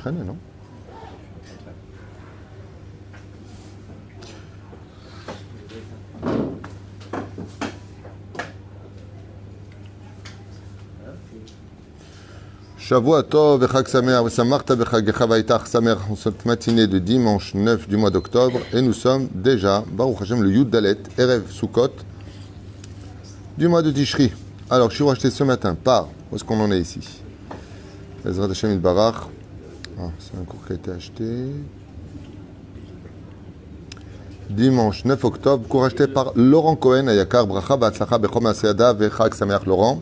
Tishren, non cette matinée de dimanche 9 du mois d'octobre et nous sommes déjà, Baruch Hashem, le Yud Dalet, Erev Sukkot du mois de Tishri. Alors, je suis acheté ce matin par, où est-ce qu'on en est ici? Hashem Barach. Ah, c'est un cours qui a été acheté. Dimanche 9 octobre, cours acheté par Laurent Cohen à Yakar Bracha Batzlacha Bechom Aseada Vechag Sameach Laurent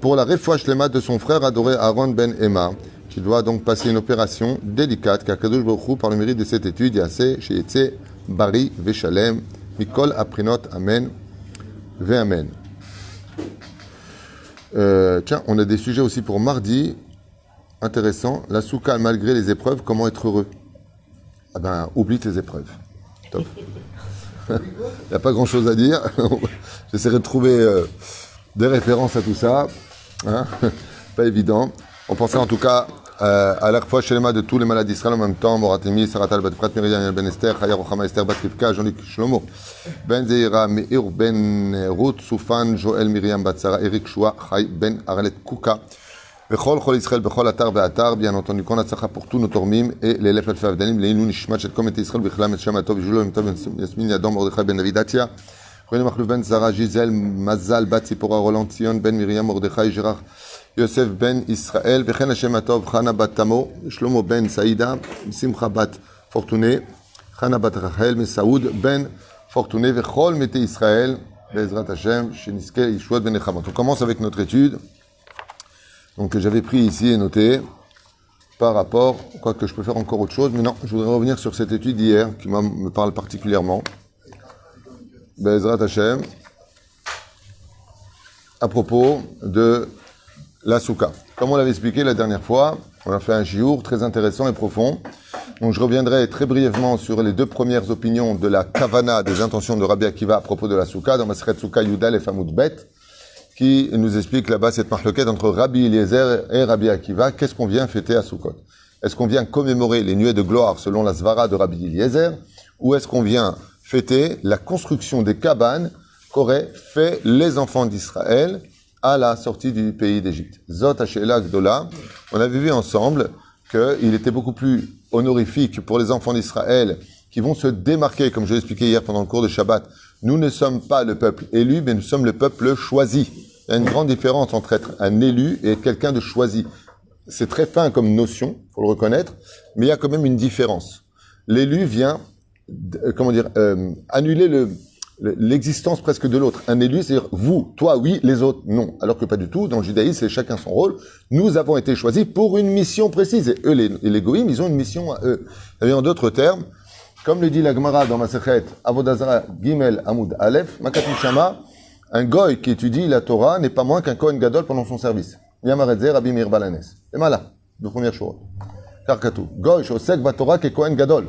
pour la refouach lema de son frère adoré Aaron Ben Emma, qui doit donc passer une opération délicate, car Kadosh par le mérite de cette étude, Yassé, Sheyetse, Bari, Veshalem, Mikol Aprinot, Amen, Ve Amen. Euh, tiens, on a des sujets aussi pour mardi. Intéressant. La souka, malgré les épreuves, comment être heureux? Ah ben, oublie tes épreuves. Top. Il n'y a pas grand chose à dire. J'essaierai de trouver euh, des références à tout ça. Hein pas évident. On pensait en tout cas euh, à la fois les de tous les malades d'Israël en même temps, Moratemi, Saratal, Bat Prat, Miriam, Ben Esther, Chaya Esther, Bat Rivka, Jean-Luc Shlomo, Ben Zeira, Meir, Ben Ruth, Soufan, Joël, Miriam, Bat Sarah, Eric Shua, Chay, Ben Aralet, Kuka, Bechol commence avec notre étude donc j'avais pris ici et noté, par rapport, quoique je peux faire encore autre chose, mais non, je voudrais revenir sur cette étude d'hier, qui me parle particulièrement. Bezrat Hashem, à propos de la souka. Comme on l'avait expliqué la dernière fois, on a fait un jour très intéressant et profond. Donc je reviendrai très brièvement sur les deux premières opinions de la kavana des intentions de Rabbi Akiva à propos de la souka dans Masret Souka Yudal et Famoud Bet, qui nous explique là-bas cette marloquette entre Rabbi Eliezer et Rabbi Akiva. Qu'est-ce qu'on vient fêter à Soukot Est-ce qu'on vient commémorer les nuées de gloire selon la Svara de Rabbi Eliezer? Ou est-ce qu'on vient fêter la construction des cabanes qu'auraient fait les enfants d'Israël à la sortie du pays d'Égypte? Zot Hashela Gdola, on avait vu ensemble qu'il était beaucoup plus honorifique pour les enfants d'Israël qui vont se démarquer, comme je l'ai expliqué hier pendant le cours de Shabbat. Nous ne sommes pas le peuple élu, mais nous sommes le peuple choisi. Il y a une grande différence entre être un élu et être quelqu'un de choisi. C'est très fin comme notion, faut le reconnaître, mais il y a quand même une différence. L'élu vient, euh, comment dire, euh, annuler le, l'existence presque de l'autre. Un élu, c'est-à-dire vous, toi, oui, les autres, non. Alors que pas du tout. Dans le judaïsme, c'est chacun son rôle. Nous avons été choisis pour une mission précise. Et eux, les, les ils ont une mission à eux. Et en d'autres termes, comme le dit la Gemara dans ma secrète, Avodazara Gimel Amoud Aleph, Makatim Shama, un goy qui étudie la Torah n'est pas moins qu'un Kohen Gadol pendant son service. Yamaredze Rabbi Mir Balanes. Et voilà, de première chose. Karkatu. Goy, Shosek Torah qui Kohen Gadol.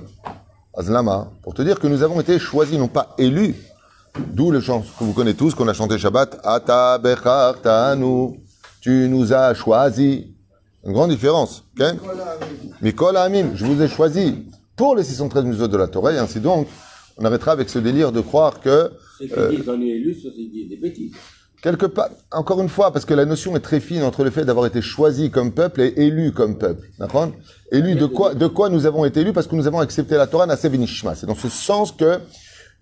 Azlama, pour te dire que nous avons été choisis, non pas élus, D'où le chant que vous connaissez tous, qu'on a chanté Shabbat. Ata tanu. Tu nous as choisis. Une grande différence. Okay? Mikol Amin. Je vous ai choisi pour les 613 museaux de la Torah. Et ainsi donc, on arrêtera avec ce délire de croire que. Euh, on est élu, ça c'est des bêtises. Quelque part, encore une fois, parce que la notion est très fine entre le fait d'avoir été choisi comme peuple et élu comme peuple. D'accord? Élu de quoi, de quoi nous avons été élus? Parce que nous avons accepté la Torah, C'est dans ce sens que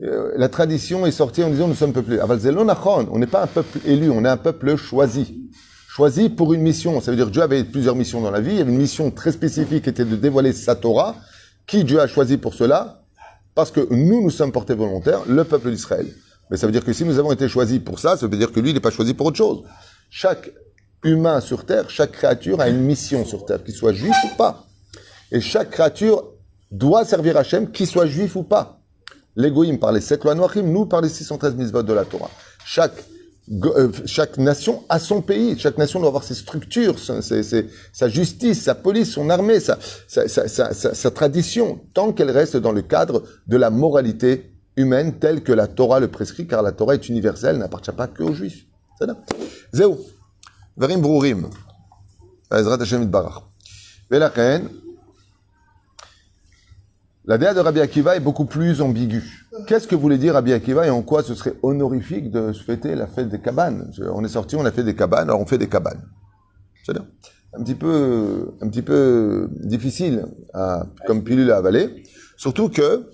euh, la tradition est sortie en disant nous sommes peuplés. On n'est pas un peuple élu, on est un peuple choisi. Choisi pour une mission. Ça veut dire que Dieu avait plusieurs missions dans la vie. Il y avait une mission très spécifique qui était de dévoiler sa Torah. Qui Dieu a choisi pour cela? Parce que nous, nous sommes portés volontaires, le peuple d'Israël. Mais ça veut dire que si nous avons été choisis pour ça, ça veut dire que lui, il n'est pas choisi pour autre chose. Chaque humain sur terre, chaque créature a une mission sur terre, qu'il soit juif ou pas. Et chaque créature doit servir Hachem, qu'il soit juif ou pas. L'égoïme par les sept lois noachim, nous par les 613 mitzvot de la Torah. Chaque, chaque nation a son pays. Chaque nation doit avoir ses structures, sa justice, sa police, son armée, sa, tradition, tant qu'elle reste dans le cadre de la moralité humaine telle que la Torah le prescrit, car la Torah est universelle, n'appartient pas que aux juifs. Brourim. Ezrat. La déa de Rabbi Akiva est beaucoup plus ambiguë. Qu'est-ce que voulait dire Rabbi Akiva et en quoi ce serait honorifique de fêter la fête des cabanes? On est sorti, on a fait des cabanes, alors on fait des cabanes. C'est un petit peu, un petit peu difficile à, comme pilule à avaler. Surtout que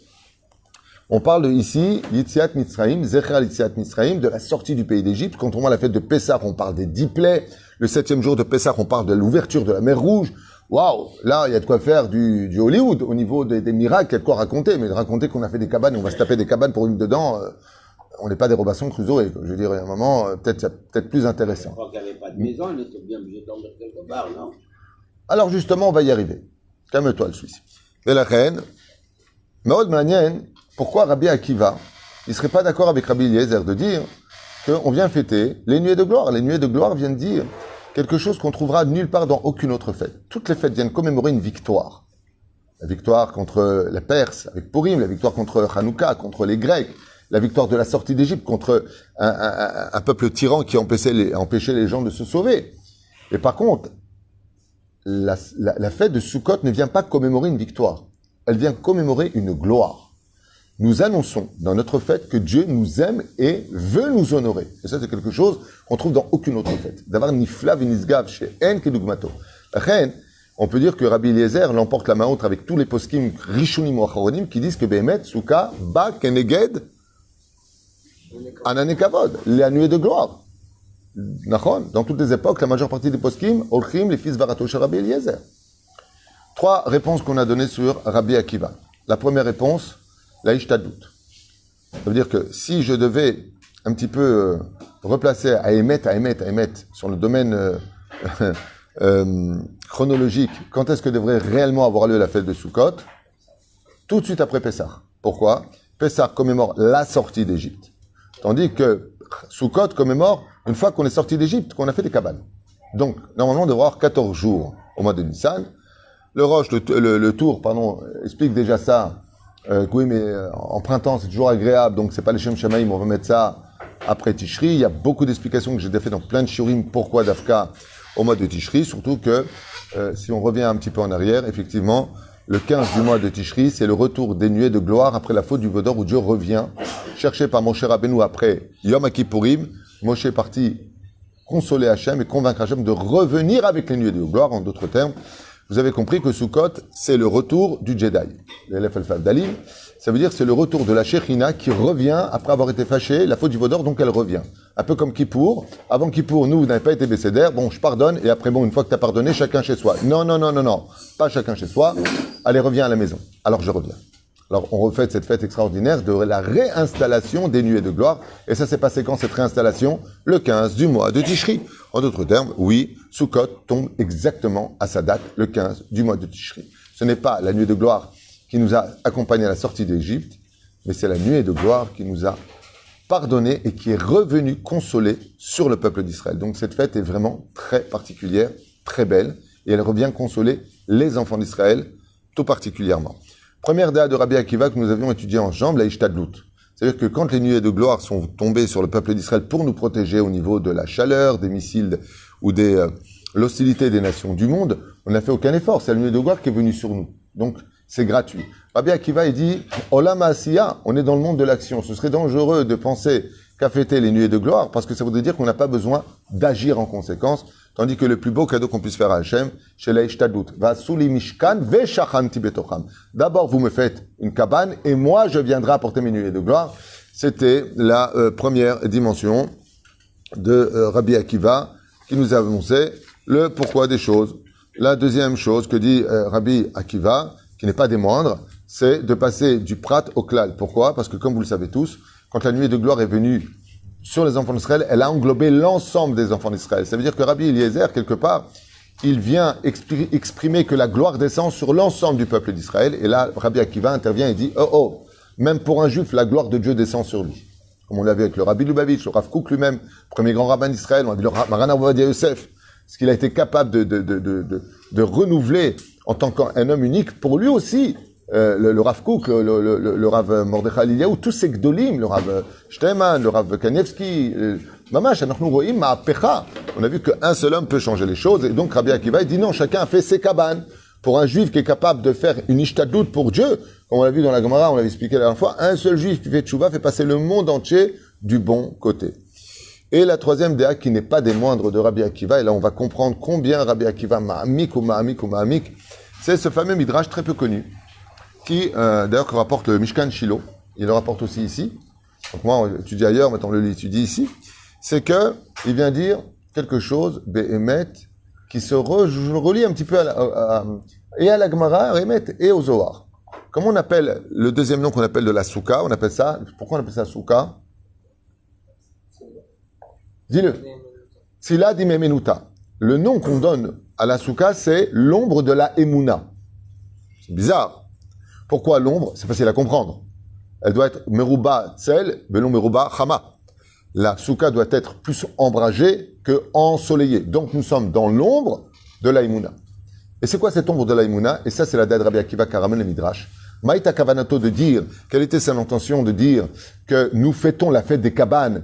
on parle ici, Yitziat Mitzrayim, Zecher Yitziat Mitzrayim, de la sortie du pays d'Égypte. Quand on voit la fête de Pessah, on parle des dix plaies. Le septième jour de Pessah, on parle de l'ouverture de la mer Rouge. Waouh Là, il y a de quoi faire du, du Hollywood au niveau des, des miracles, il y a de quoi raconter. Mais de raconter qu'on a fait des cabanes, on va se taper des cabanes pour une dedans, euh, on n'est pas des Robinson Crusoe. Je veux dire, à un moment, euh, peut-être peut-être plus intéressant. crois qu'il n'y avait pas de maison, on était bien obligé de dormir quelque part, non? Alors justement, on va y arriver. Calme-toi, le Suisse. Et la reine, Maud Manien, pourquoi Rabbi Akiva, il serait pas d'accord avec Rabbi Eliezer de dire qu'on vient fêter les nuées de gloire. Les nuées de gloire viennent dire quelque chose qu'on trouvera nulle part dans aucune autre fête. Toutes les fêtes viennent commémorer une victoire. La victoire contre la Perse avec Purim, la victoire contre Hanouka, contre les Grecs, la victoire de la sortie d'Égypte contre un, peuple tyran qui empêchait les, gens de se sauver. Et par contre, la fête de Sukkot ne vient pas commémorer une victoire. Elle vient commémorer une gloire. Nous annonçons dans notre fête que Dieu nous aime et veut nous honorer. Et ça, c'est quelque chose qu'on trouve dans aucune autre fête. D'avoir nifla v'nisgav chez En kedugmato. Reine, on peut dire que Rabbi Eliezer l'emporte la main haute avec tous les poskim rishonim ou qui disent que Behemet, Souka, Ba, Keneged, Anane Kavod, la nuée de gloire. Dans toutes les époques, la majeure partie des poskim, Olchim, les fils Varato chez Rabbi Eliezer. Trois réponses qu'on a données sur Rabbi Akiva. La première réponse, Ishtadlut. Ça veut dire que si je devais un petit peu euh, replacer à émettre, à émettre, à émettre sur le domaine euh, euh, chronologique, quand est-ce que devrait réellement avoir lieu la fête de Sukkot? Tout de suite après Pessah. Pourquoi? Pessah commémore la sortie d'Égypte. Tandis que Sukkot commémore une fois qu'on est sorti d'Égypte, qu'on a fait des cabanes. Donc, normalement, on devrait avoir 14 jours au mois de Nissan. Le Roche, le Tour, pardon, explique déjà ça. Euh, oui, mais euh, en printemps, c'est toujours agréable, donc c'est pas les Shem Shamaïm, on va mettre ça après Tishri. Il y a beaucoup d'explications que j'ai déjà fait dans plein de shurim pourquoi Dafka au mois de Tishri, surtout que euh, si on revient un petit peu en arrière, effectivement, le 15 du mois de Tishri, c'est le retour des nuées de gloire après la faute du Vaudor où Dieu revient, cherché par Moshe Rabbeinu après Yom Kippourim. Moshe est parti consoler Hachem et convaincre Hachem de revenir avec les nuées de gloire, en d'autres termes. Vous avez compris que Sukkot, c'est le retour du Jedi. L'élève Dalim, ça veut dire c'est le retour de la Shekhina qui revient après avoir été fâchée, la faute du Vaudor, donc elle revient. Un peu comme Kippour. Avant Kippour, nous, vous n'avez pas été bécédaire, bon, je pardonne, et après, bon, une fois que tu as pardonné, chacun chez soi. Non, non, non, non, non, pas chacun chez soi. Allez, reviens à la maison. Alors je reviens. Alors, on refait cette fête extraordinaire de la réinstallation des nuées de gloire. Et ça s'est passé quand cette réinstallation? Le 15 du mois de Tishri. En d'autres termes, oui, Sukkot tombe exactement à sa date, le 15 du mois de Tishri. Ce n'est pas la nuée de gloire qui nous a accompagnés à la sortie d'Égypte, mais c'est la nuée de gloire qui nous a pardonné et qui est revenue consoler sur le peuple d'Israël. Donc cette fête est vraiment très particulière, très belle, et elle revient consoler les enfants d'Israël tout particulièrement. Première date de Rabbi Akiva que nous avions étudiée en jambe, la Ishtadlut. C'est-à-dire que quand les nuées de gloire sont tombées sur le peuple d'Israël pour nous protéger au niveau de la chaleur, des missiles ou des euh, l'hostilité des nations du monde, on n'a fait aucun effort. C'est la nuée de gloire qui est venue sur nous. Donc c'est gratuit. Rabbi Akiva il dit Olam Asiya, on est dans le monde de l'action. Ce serait dangereux de penser qu'à fêter les nuées de gloire parce que ça voudrait dire qu'on n'a pas besoin d'agir en conséquence. Tandis que le plus beau cadeau qu'on puisse faire à Hachem, c'est la Ishtadlut. Va souli mishkan. D'abord, vous me faites une cabane et moi, je viendrai apporter mes nuées de gloire. C'était la euh, première dimension de euh, Rabbi Akiva qui nous a annoncé le pourquoi des choses. La deuxième chose que dit euh, Rabbi Akiva, qui n'est pas des moindres, c'est de passer du prat au klal. Pourquoi? Parce que comme vous le savez tous, quand la nuée de gloire est venue sur les enfants d'Israël, elle a englobé l'ensemble des enfants d'Israël. Ça veut dire que Rabbi Eliezer, quelque part, il vient expri- exprimer que la gloire descend sur l'ensemble du peuple d'Israël. Et là, Rabbi Akiva intervient et dit, oh oh, même pour un juif, la gloire de Dieu descend sur lui. Comme on l'a avec le Rabbi Lubavitch, le Rav Kook lui-même, premier grand rabbin d'Israël, on a vu le Ra- Maran Avodia Yosef, ce qu'il a été capable de, de renouveler en tant qu'un homme unique, pour lui aussi, euh, le, Rav Kook, le, le, le Rav Mordechai Eliyahu, tous ces gdolim, le Rav Steinman, le Rav Kanievski, euh, Mamash, on a vu qu'un seul homme peut changer les choses, et donc Rabbi Akiva dit non, chacun a fait ses cabanes. Pour un juif qui est capable de faire une ishtadlout pour Dieu, comme on l'a vu dans la Gemara, on l'avait expliqué la dernière fois, un seul juif qui fait tchouva fait passer le monde entier du bon côté. Et la troisième déa qui n'est pas des moindres de Rabbi Akiva, et là on va comprendre combien Rabbi Akiva ma'amik ou ma'amik ou ma'amik, c'est ce fameux midrash très peu connu, qui euh, d'ailleurs que rapporte Mishkan Shiloh, il le rapporte aussi ici, donc moi on étudie ailleurs, maintenant on le étudie ici, c'est que il vient dire quelque chose, Behemet, qui se re- relie un petit peu à la, à- à- et à la Gemara, et au Zohar. Comment on appelle le deuxième nom qu'on appelle de la Souka? On appelle ça, pourquoi on appelle ça Souka? Dis-le. Sila Dimemenuta. Le nom qu'on donne à la Souka, c'est l'ombre de la Emouna. C'est bizarre. Pourquoi l'ombre? C'est facile à comprendre. Elle doit être Meruba Tzel, Belon Meruba Chama. La Souka doit être plus ombragée que ensoleillée. Donc nous sommes dans l'ombre de la Emouna. Et c'est quoi cette ombre de la Emouna Et ça, c'est la date Rabbi Akiva ramène le Midrash. Maïta Kavanato de dire, quelle était son intention de dire que nous fêtons la fête des cabanes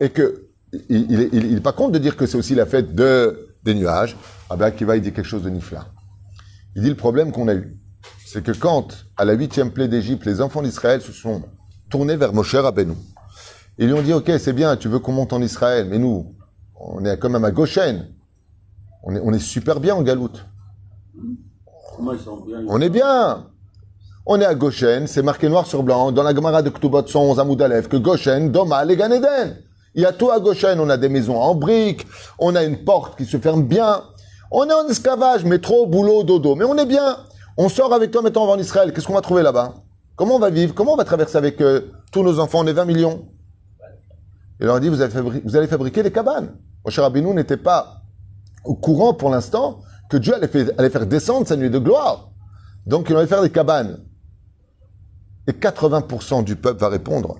et que il, il, il, il est pas compte de dire que c'est aussi la fête de, des nuages. Rabbi Akiva, il dit quelque chose de nifla. Il dit le problème qu'on a eu, c'est que quand, à la huitième plaie d'Égypte, les enfants d'Israël se sont tournés vers Moshe Rabbeinu, ils lui ont dit, OK, c'est bien, tu veux qu'on monte en Israël, mais nous, on est quand même à Goshen. On est, on est super bien en Galoute. On est bien. On est à Goshen, c'est marqué noir sur blanc dans la Gemara de Ktubot 111 à Moudalef que Goshen, Doma, et Gan Eden. Il y a tout à Goshen. On a des maisons en briques, on a une porte qui se ferme bien. On est en esclavage, métro, boulot, dodo. Mais on est bien. On sort avec toi maintenant en Israël. Qu'est-ce qu'on va trouver là-bas? Comment on va vivre? Comment on va traverser avec euh, tous nos enfants? On est 20 millions. Il leur a dit, vous allez, fabriquer des cabanes. Moshe Rabbeinu n'était pas au courant pour l'instant que Dieu allait, allait faire descendre sa nuit de gloire. Donc il allait faire des cabanes. Et 80% du peuple va répondre,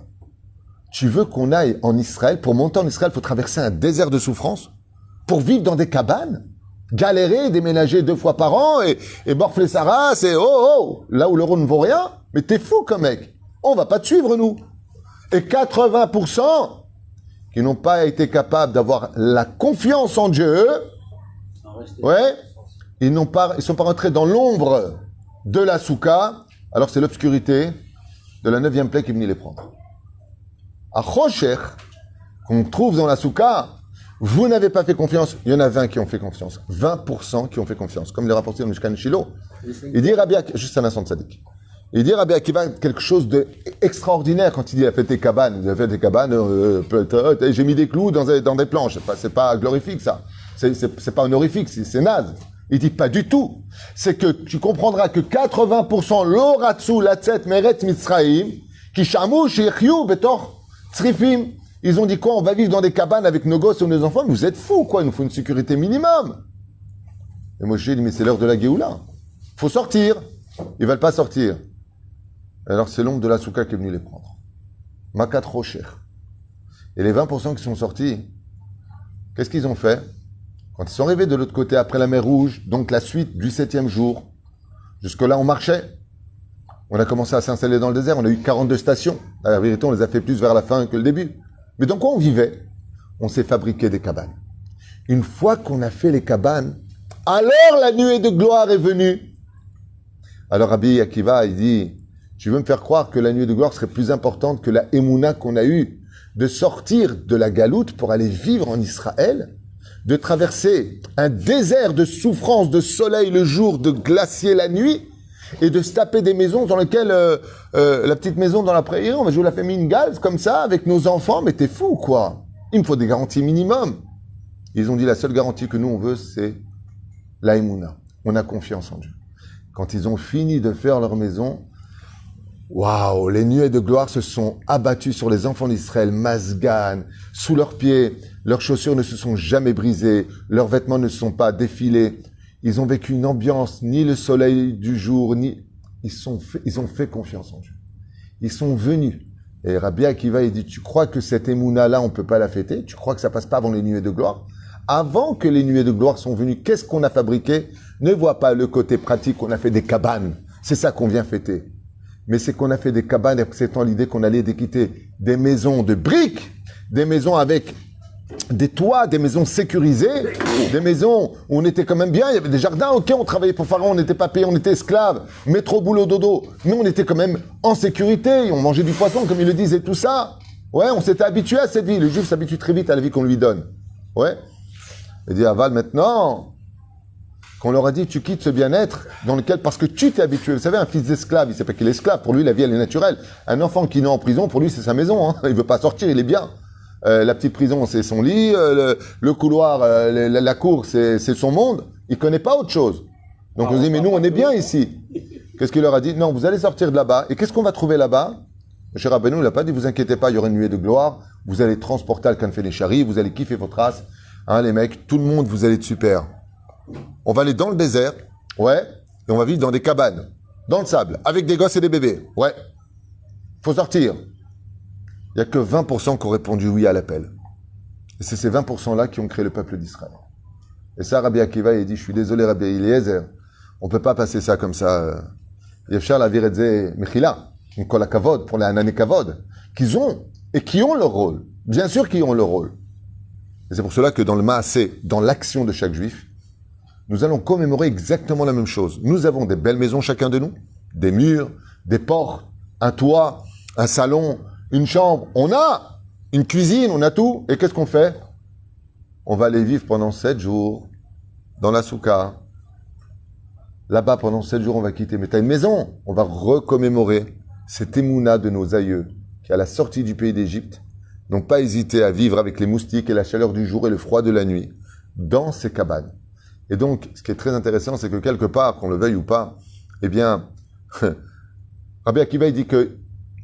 tu veux qu'on aille en Israël, pour monter en Israël, il faut traverser un désert de souffrance Pour vivre dans des cabanes? Galérer, déménager deux fois par an et, et morfler sa race et oh oh, là où l'euro ne vaut rien Mais t'es fou comme mec On va pas te suivre nous Et 80% qui n'ont pas été capables d'avoir la confiance en Dieu, Ouais. Ils n'ont pas, ils sont pas rentrés dans l'ombre de la souka. Alors c'est l'obscurité de la neuvième plaie qui est les prendre. À Rocher, qu'on trouve dans la souka, vous n'avez pas fait confiance. Il y en a 20 qui ont fait confiance. 20% qui ont fait confiance. Comme est rapporté dans le Mishkan Shiloh. Il dit Rabbi juste un instant de sadique. Il dit Rabbi Akiva quelque chose d'extraordinaire quand il dit la fête des cabanes. La fête des cabanes, euh, peut-être, j'ai mis des clous dans, des- planches. C'est pas, pas glorifique ça. C'est, pas honorifique, c'est, naze. Il dit pas du tout. C'est que tu comprendras que 80% l'oratsu latzet meret mitzraim qui shirchiu betor tzrifim. Ils ont dit quoi On va vivre dans des cabanes avec nos gosses et nos enfants. Vous êtes fous quoi Il nous faut une sécurité minimum. Et Moshe dit mais c'est l'heure de la Géoula. Faut sortir. Ils veulent pas sortir. Alors c'est l'ombre de la souka qui est venu les prendre. Makat trop cher. Et les 20% qui sont sortis, qu'est-ce qu'ils ont fait? Quand ils sont arrivés de l'autre côté après la mer Rouge, donc la suite du septième jour, jusque-là on marchait. On a commencé à s'installer dans le désert, on a eu 42 stations. La vérité, on les a fait plus vers la fin que le début. Mais dans quoi on vivait? On s'est fabriqué des cabanes. Une fois qu'on a fait les cabanes, alors la nuée de gloire est venue. Alors Rabbi Akiva, il dit, tu veux me faire croire que la nuée de gloire serait plus importante que la émouna qu'on a eue de sortir de la galoute pour aller vivre en Israël, de traverser un désert de souffrance, de soleil le jour, de glacier la nuit, et de se taper des maisons dans lesquelles euh, euh, la petite maison dans la prairie, on va jouer la famille Galve comme ça avec nos enfants, mais t'es fou quoi Il me faut des garanties minimum. Ils ont dit la seule garantie que nous on veut, c'est la émouna. On a confiance en Dieu. Quand ils ont fini de faire leur maison, waouh, les nuées de gloire se sont abattues sur les enfants d'Israël, Masgan, sous leurs pieds. Leurs chaussures ne se sont jamais brisées, leurs vêtements ne se sont pas défilés. Ils ont vécu une ambiance, ni le soleil du jour, ni ils sont ils ont fait confiance en Dieu. Ils sont venus. Et Rabbi Akiva, il dit, tu crois que cette émouna là, on peut pas la fêter? Tu crois que ça passe pas avant les nuées de gloire? Avant que les nuées de gloire sont venues, qu'est-ce qu'on a fabriqué? Ne vois pas le côté pratique, on a fait des cabanes. C'est ça qu'on vient fêter. Mais c'est qu'on a fait des cabanes, acceptant l'idée qu'on allait quitter des maisons de briques, des maisons avec des toits, des maisons sécurisées, des maisons où on était quand même bien, il y avait des jardins, ok, on travaillait pour Pharaon, on n'était pas payé, on était esclaves, métro, boulot, dodo. Nous, on était quand même en sécurité, on mangeait du poisson, comme ils le disaient, tout ça. Ouais, on s'était habitué à cette vie. Le juif s'habitue très vite à la vie qu'on lui donne. Ouais. Il dit, Aval, maintenant, qu'on leur a dit, tu quittes ce bien-être dans lequel, parce que tu t'es habitué. Vous savez, un fils d'esclave, il sait pas qu'il est esclave. Pour lui, la vie, elle est naturelle. Un enfant qui naît en prison, pour lui, c'est sa maison. Hein. Il veut pas sortir, il est bien. Euh, la petite prison, c'est son lit. euh, le, le couloir, euh, la, la cour, c'est son monde. Il connaît pas autre chose. Donc on se dit, mais nous, on est bien ici. Qu'est-ce qu'il leur a dit? Non, vous allez sortir de là-bas. Et qu'est-ce qu'on va trouver là-bas? Cher Rabbeinu, il n'a pas dit, vous inquiétez pas, il y aura une nuée de gloire. Vous allez transporter le Kanfenechari, vous allez kiffer votre race. Hein, les mecs, tout le monde, vous allez être super. On va aller dans le désert, ouais, et on va vivre dans des cabanes, dans le sable, avec des gosses et des bébés, ouais. Faut sortir. Il n'y a que 20% qui ont répondu oui à l'appel. Et c'est ces 20%-là qui ont créé le peuple d'Israël. Et ça, Rabbi Akiva, il dit, je suis désolé, Rabbi Eliezer, on peut pas passer ça comme ça. euh. Yefshar la viredze mechila, kol kavod, pour les anané kavod, qu'ils ont, et qui ont leur rôle. Bien sûr qu'ils ont leur rôle. Et c'est pour cela que dans le Maasé, dans l'action de chaque juif, nous allons commémorer exactement la même chose. Nous avons des belles maisons chacun de nous, des murs, des portes, un toit, un salon, une chambre. On a une cuisine, on a tout. Et qu'est-ce qu'on fait? On va aller vivre pendant sept jours dans la souka. Là-bas, pendant sept jours, on va quitter. Mais t'as une maison. On va recommémorer cet émouna de nos aïeux qui, à la sortie du pays d'Égypte, n'ont pas hésité à vivre avec les moustiques et la chaleur du jour et le froid de la nuit dans ces cabanes. Et donc, ce qui est très intéressant, c'est que quelque part, qu'on le veuille ou pas, eh bien, Rabbi Akiva, dit que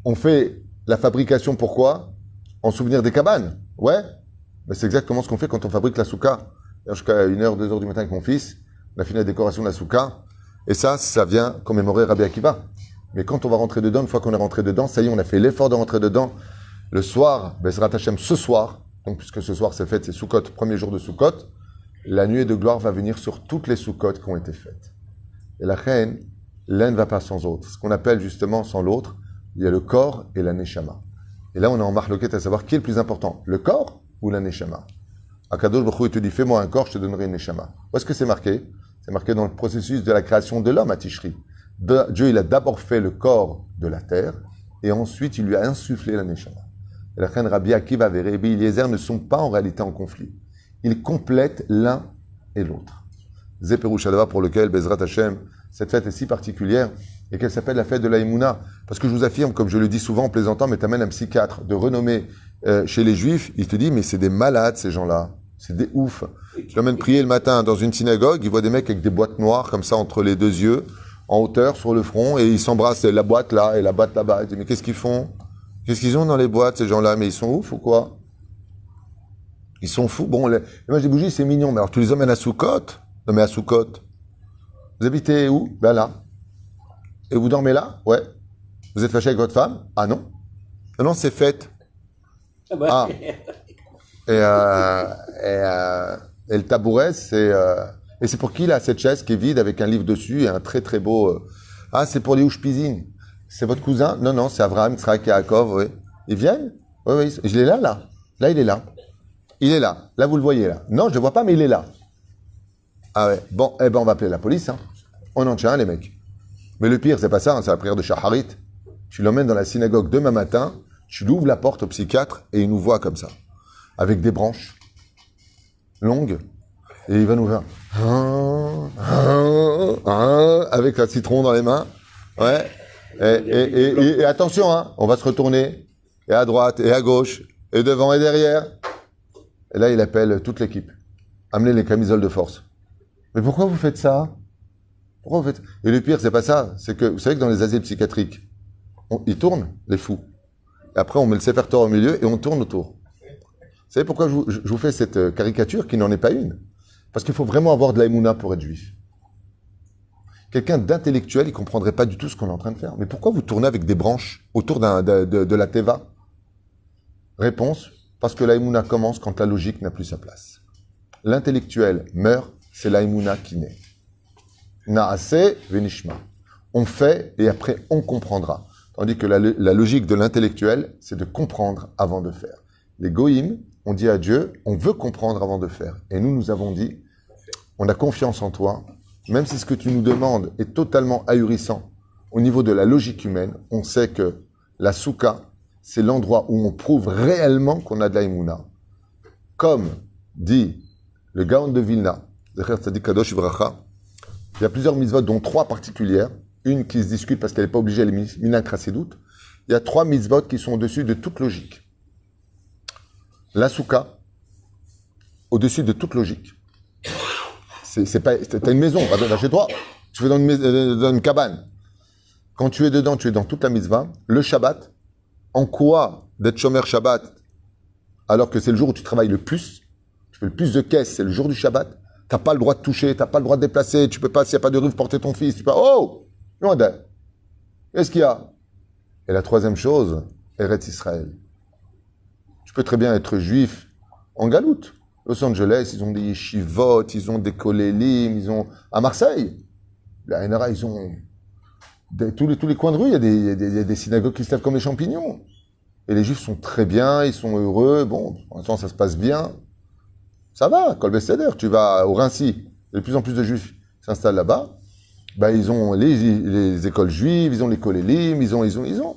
on fait la fabrication pourquoi? En souvenir des cabanes. Ouais. Mais c'est exactement ce qu'on fait quand on fabrique la souka. Jusqu'à 1h, 2h du matin avec mon fils, on a fini la décoration de la souka. Et ça, ça vient commémorer Rabbi Akiva. Mais quand on va rentrer dedans, une fois qu'on est rentré dedans, ça y est, on a fait l'effort de rentrer dedans. Le soir, Bezrat Hashem, ce soir, donc puisque ce soir c'est fait, c'est Sukkot, premier jour de Sukkot, la nuée de gloire va venir sur toutes les Sukkot qui ont été faites. Et la reine, l'un ne va pas sans autre. Ce qu'on appelle justement sans l'autre, il y a le corps et la neshama. Et là, on est en marloquette à savoir qui est le plus important, le corps ou la neshama. Akadosh Baruch il te dit, fais-moi un corps, je te donnerai une neshama. Où est-ce que c'est marqué? C'est marqué dans le processus de la création de l'homme à Tishri. Dieu, il a d'abord fait le corps de la terre, et ensuite, il lui a insufflé la neshama. Et la reine Rabbi Akiva et Rabbi Eliezer ne sont pas en réalité en conflit. Ils complètent l'un et l'autre. Zeperu Shadava, pour lequel Bezrat Hashem, cette fête est si particulière, et qu'elle s'appelle la fête de la Emouna. Parce que je vous affirme, comme je le dis souvent en plaisantant, mais t'amènes un psychiatre de renommée euh, chez les juifs, il te dit, mais c'est des malades, ces gens-là. C'est des oufs. Je l'emmène prier le matin dans une synagogue, il voit des mecs avec des boîtes noires, comme ça, entre les deux yeux, en hauteur, sur le front, et ils s'embrassent la boîte là, et la boîte là-bas. Il dit, mais qu'est-ce qu'ils font? Qu'est-ce qu'ils ont dans les boîtes, ces gens-là? Mais ils sont ouf ou quoi? Ils sont fous. Bon, les, les des bougies, c'est mignon, mais alors tu les emmènes à Soukot Non, mais à Soukot. Vous habitez où? Ben là. Et vous dormez là Ouais. Vous êtes fâché avec votre femme? Ah non Non, non, c'est fête. Ah bah, Ah. Et, euh, et, euh, et le tabouret, c'est... euh, et c'est pour qui, là, cette chaise qui est vide avec un livre dessus et un très très beau... euh, Ah, c'est pour les Ouchpizines. C'est votre cousin? Non, non, c'est Abraham, Tzrak et Yaakov, oui. Ils viennent? Oui, oui. Je l'ai là, là. Là, il est là. Il est là. Là, vous le voyez, là. Non, je le vois pas, mais il est là. Ah ouais. Bon, eh ben, on va appeler la police. Hein. On en tient un, les mecs. Mais le pire, c'est pas ça, hein, c'est la prière de Shaharit. Tu l'emmènes dans la synagogue demain matin, tu lui ouvres la porte au psychiatre et il nous voit comme ça. Avec des branches longues. Et il va nous faire. Ah, ah, ah, avec un citron dans les mains. Ouais. Et- et- et- et attention, hein, on va se retourner. Et à droite, et à gauche, et devant et derrière. Et là, il appelle toute l'équipe. Amenez les camisoles de force. Mais pourquoi vous faites ça? Et le pire, c'est pas ça. C'est que, vous savez que dans les asiles psychiatriques, on- ils tournent, les fous. Après, on met le Sefer au milieu et on tourne autour. Vous savez pourquoi je vous, fais cette euh, caricature qui n'en est pas une? Parce qu'il faut vraiment avoir de l'aïmouna pour être juif. Quelqu'un d'intellectuel, il comprendrait pas du tout ce qu'on est en train de faire. Mais pourquoi vous tournez avec des branches autour de la teva? Réponse, parce que l'aïmouna commence quand la logique n'a plus sa place. L'intellectuel meurt, c'est l'aïmouna qui naît. Naase venishma. On fait et après on comprendra. Tandis que la, logique de l'intellectuel, c'est de comprendre avant de faire. Les goïms, on dit à Dieu, on veut comprendre avant de faire. Et nous, nous avons dit, on a confiance en toi, même si ce que tu nous demandes est totalement ahurissant au niveau de la logique humaine, on sait que la souka, c'est l'endroit où on prouve réellement qu'on a de l'aïmouna. Comme dit le Gaon de Vilna, il y a plusieurs mitzvot, dont trois particulières. Une qui se discute parce qu'elle n'est pas obligée, elle est mina doute. Il y a trois mitzvot qui sont au-dessus de toute logique. La souka, au-dessus de toute logique. C'est pas, t'as une maison, va chez toi, tu une, euh, dans une cabane. Quand tu es dedans, tu es dans toute la mitzvah. Le Shabbat, en quoi d'être Shomer Shabbat, alors que c'est le jour où tu travailles le plus, tu fais le plus de caisses, c'est le jour du Shabbat, tu n'as pas le droit de toucher, tu n'as pas le droit de déplacer, tu peux pas, s'il n'y a pas de rue, porter ton fils, tu peux pas, oh! Qu'est-ce qu'il y a? Et la troisième chose, Eretz Israël. Tu peux très bien être juif en galoute. Los Angeles, ils ont des yeshivot, ils ont des kolélim, ils ont, à Marseille, la NRA, ils ont tous, les, tous les coins de rue, il y, a des, il, y a des, synagogues qui se lèvent comme les champignons. Et les juifs sont très bien, ils sont heureux. Bon, pour l'instant, ça se passe bien. Ça va, Kolbe Seder. Tu vas au Rincy, de plus en plus de juifs s'installent là-bas. Ben, ils ont les, les, écoles juives, ils ont les kolélim, ils ont, ils ont, ils ont.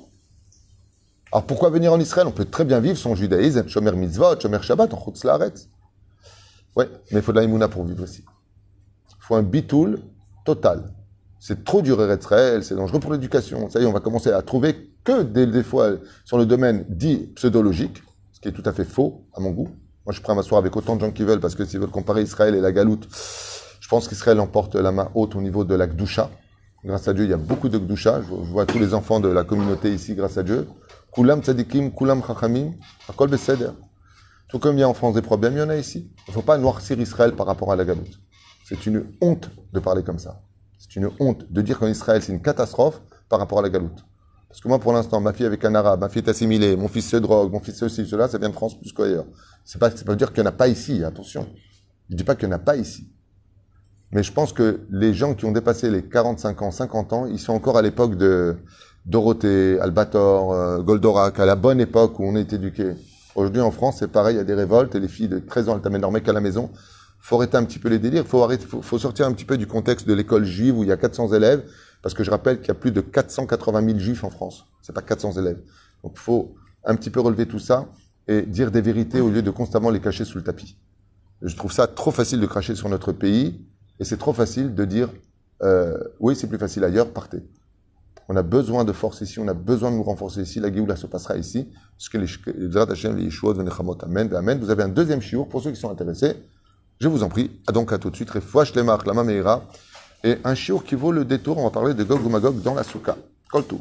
Alors pourquoi venir en Israël? On peut très bien vivre son judaïsme, Shomer Mitzvot, Shomer Shabbat, en Chutz Laaretz. Ouais, mais il faut de la pour vivre aussi. Il faut un bitoul total. C'est trop dur Israël, c'est dangereux pour l'éducation. Ça y est, on va commencer à trouver que des, fois sur le domaine dit pseudologique, ce qui est tout à fait faux à mon goût. Moi, je à m'asseoir avec autant de gens qui veulent, parce que s'ils veulent comparer Israël et la galoute, je pense qu'Israël emporte la main haute au niveau de la Gdusha. Grâce à Dieu, il y a beaucoup de Gdusha. Je vois tous les enfants de la communauté ici, grâce à Dieu. Kulam tzadikim, kulam chachamim, akol beseder. Tout comme il y a en France des problèmes, il y en a ici. Il ne faut pas noircir Israël par rapport à la galoute. C'est une honte de parler comme ça. C'est une honte de dire qu'en Israël, c'est une catastrophe par rapport à la galoute. Parce que moi, pour l'instant, ma fille avec un arabe, ma fille est assimilée, mon fils se drogue, mon fils ceci, cela, ça vient de France plus qu'ailleurs. C'est pas, pas dire qu'il n'y en a pas ici, attention. Je dis pas qu'il n'y en a pas ici. Mais je pense que les gens qui ont dépassé les 45 ans, 50 ans, ils sont encore à l'époque de Dorothée, Albator, euh, Goldorak, à la bonne époque où on est éduqué. Aujourd'hui, en France, c'est pareil, il y a des révoltes et les filles de 13 ans, elles t'amènent leur mec à la maison faut arrêter un petit peu les délires, faut arrêter, faut, sortir un petit peu du contexte de l'école juive où il y a 400 élèves, parce que je rappelle qu'il y a plus de 480 000 juifs en France. C'est pas 400 élèves. Donc, faut un petit peu relever tout ça et dire des vérités au lieu de constamment les cacher sous le tapis. Je trouve ça trop facile de cracher sur notre pays et c'est trop facile de dire euh, oui, c'est plus facile ailleurs, partez. On a besoin de force ici, on a besoin de nous renforcer ici. La Géoula se passera ici. Parce que les Amen, Amen. Vous avez un deuxième chiour pour ceux qui sont intéressés. Je vous en prie, à donc à tout de suite, Refouach Lemach, la Mameira, et un chiour qui vaut le détour, on va parler de Gog ou Magog dans la Souka. tout.